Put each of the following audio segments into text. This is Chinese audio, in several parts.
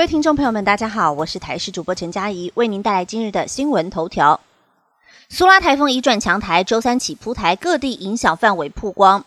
各位听众朋友们，大家好，我是台视主播陈佳怡，为您带来今日的新闻头条。苏拉台风已转强台，周三起铺台，各地影响范围曝光。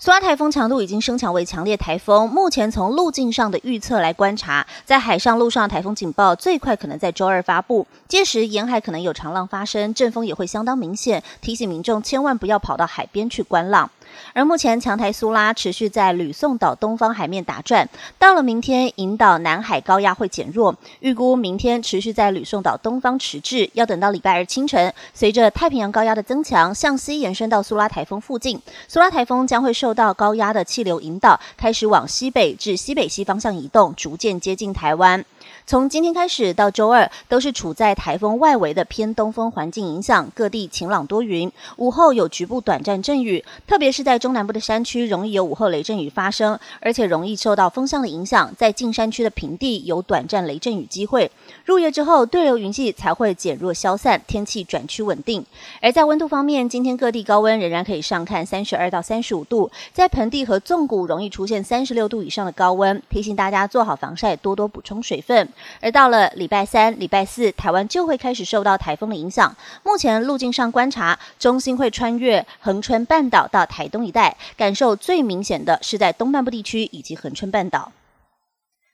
苏拉台风强度已经升强为强烈台风，目前从路径上的预测来观察，在海上、陆上台风警报最快可能在周二发布，届时沿海可能有长浪发生，阵风也会相当明显，提醒民众千万不要跑到海边去观浪。而目前强台苏拉持续在吕宋岛东方海面打转，到了明天引导南海高压会减弱，预估明天持续在吕宋岛东方迟滞，要等到礼拜二清晨，随着太平洋高压的增强，向西延伸到苏拉台风附近，苏拉台风将会受到高压的气流引导，开始往西北至西北西方向移动，逐渐接近台湾。从今天开始到周二，都是处在台风外围的偏东风环境影响，各地晴朗多云，午后有局部短暂阵雨，特别是是在中南部的山区，容易有午后雷阵雨发生，而且容易受到风向的影响，在近山区的平地有短暂雷阵雨机会。入夜之后，对流云系才会减弱消散，天气转趋稳定。而在温度方面，今天各地高温仍然可以上看三十二到三十五度，在盆地和纵谷容易出现三十六度以上的高温，提醒大家做好防晒，多多补充水分。而到了礼拜三、礼拜四，台湾就会开始受到台风的影响。目前路径上观察，中心会穿越横穿半岛到台东一带，感受最明显的是在东半部地区以及恒春半岛。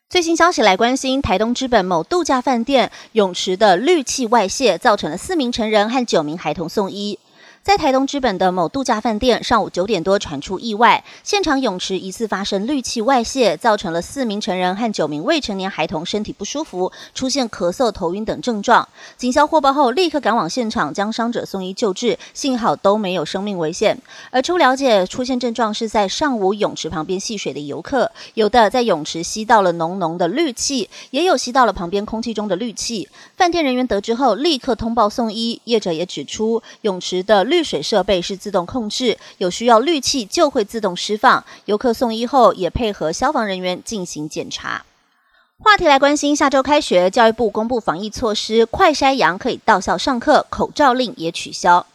最新消息来关心，台东之本某度假饭店泳池的氯气外泄，造成了四名成人和九名孩童送医。在台东之本的某度假饭店，上午九点多传出意外，现场泳池疑似发生氯气外泄，造成了四名成人和九名未成年孩童身体不舒服，出现咳嗽、头晕等症状。警消获报后，立刻赶往现场，将伤者送医救治，幸好都没有生命危险。而初了解，出现症状是在上午泳池旁边戏水的游客，有的在泳池吸到了浓浓的氯气，也有吸到了旁边空气中的氯气。饭店人员得知后，立刻通报送医。业者也指出，泳池的滤水设备是自动控制，有需要氯气就会自动释放。游客送医后也配合消防人员进行检查。话题来关心，下周开学，教育部公布防疫措施，快筛阳可以到校上课，口罩令也取消。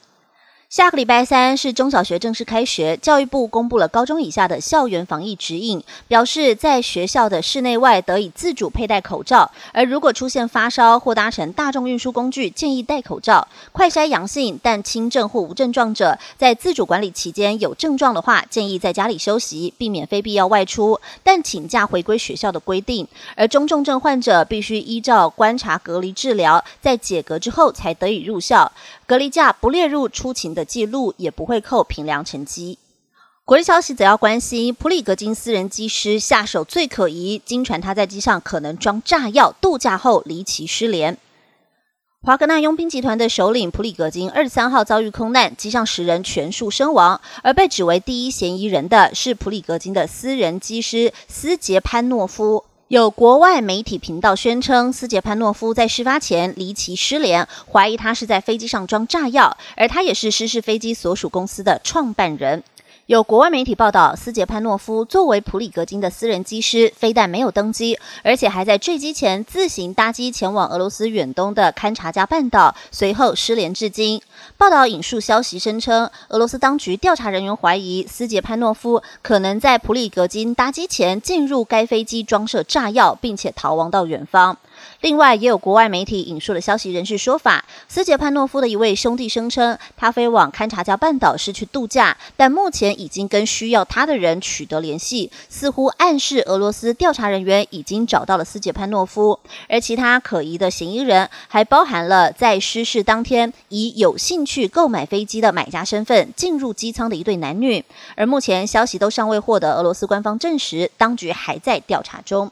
下个礼拜三是中小学正式开学，教育部公布了高中以下的校园防疫指引，表示在学校的室内外得以自主佩戴口罩，而如果出现发烧或搭乘大众运输工具，建议戴口罩。快筛阳性但轻症或无症状者，在自主管理期间有症状的话，建议在家里休息，避免非必要外出，但请假回归学校的规定。而中重症患者必须依照观察隔离治疗，在解隔之后才得以入校。隔离假不列入出勤的的记录，也不会扣评量成绩。国际消息则要关心，普里格金私人机师下手最可疑，经传他在机上可能装炸药，度假后离奇失联。华格纳佣兵集团的首领普里格金二十三号遭遇空难，机上十人全数身亡，而被指为第一嫌疑人的是普里格金的私人机师斯杰潘诺夫。有国外媒体频道宣称，斯捷潘诺夫在事发前离奇失联，怀疑他是在飞机上装炸药，而他也是失事飞机所属公司的创办人。有国外媒体报道，斯捷潘诺夫作为普里格金的私人机师，非但没有登机，而且还在坠机前自行搭机前往俄罗斯远东的堪察加半岛，随后失联至今。报道引述消息声称，俄罗斯当局调查人员怀疑斯捷潘诺夫可能在普里格金搭机前进入该飞机装设炸药，并且逃亡到远方。另外，也有国外媒体引述了消息人士说法，斯杰潘诺夫的一位兄弟声称，他飞往堪察加半岛是去度假，但目前已经跟需要他的人取得联系，似乎暗示俄罗斯调查人员已经找到了斯杰潘诺夫。而其他可疑的嫌疑人还包含了在失事当天以有兴趣购买飞机的买家身份进入机舱的一对男女。而目前消息都尚未获得俄罗斯官方证实，当局还在调查中。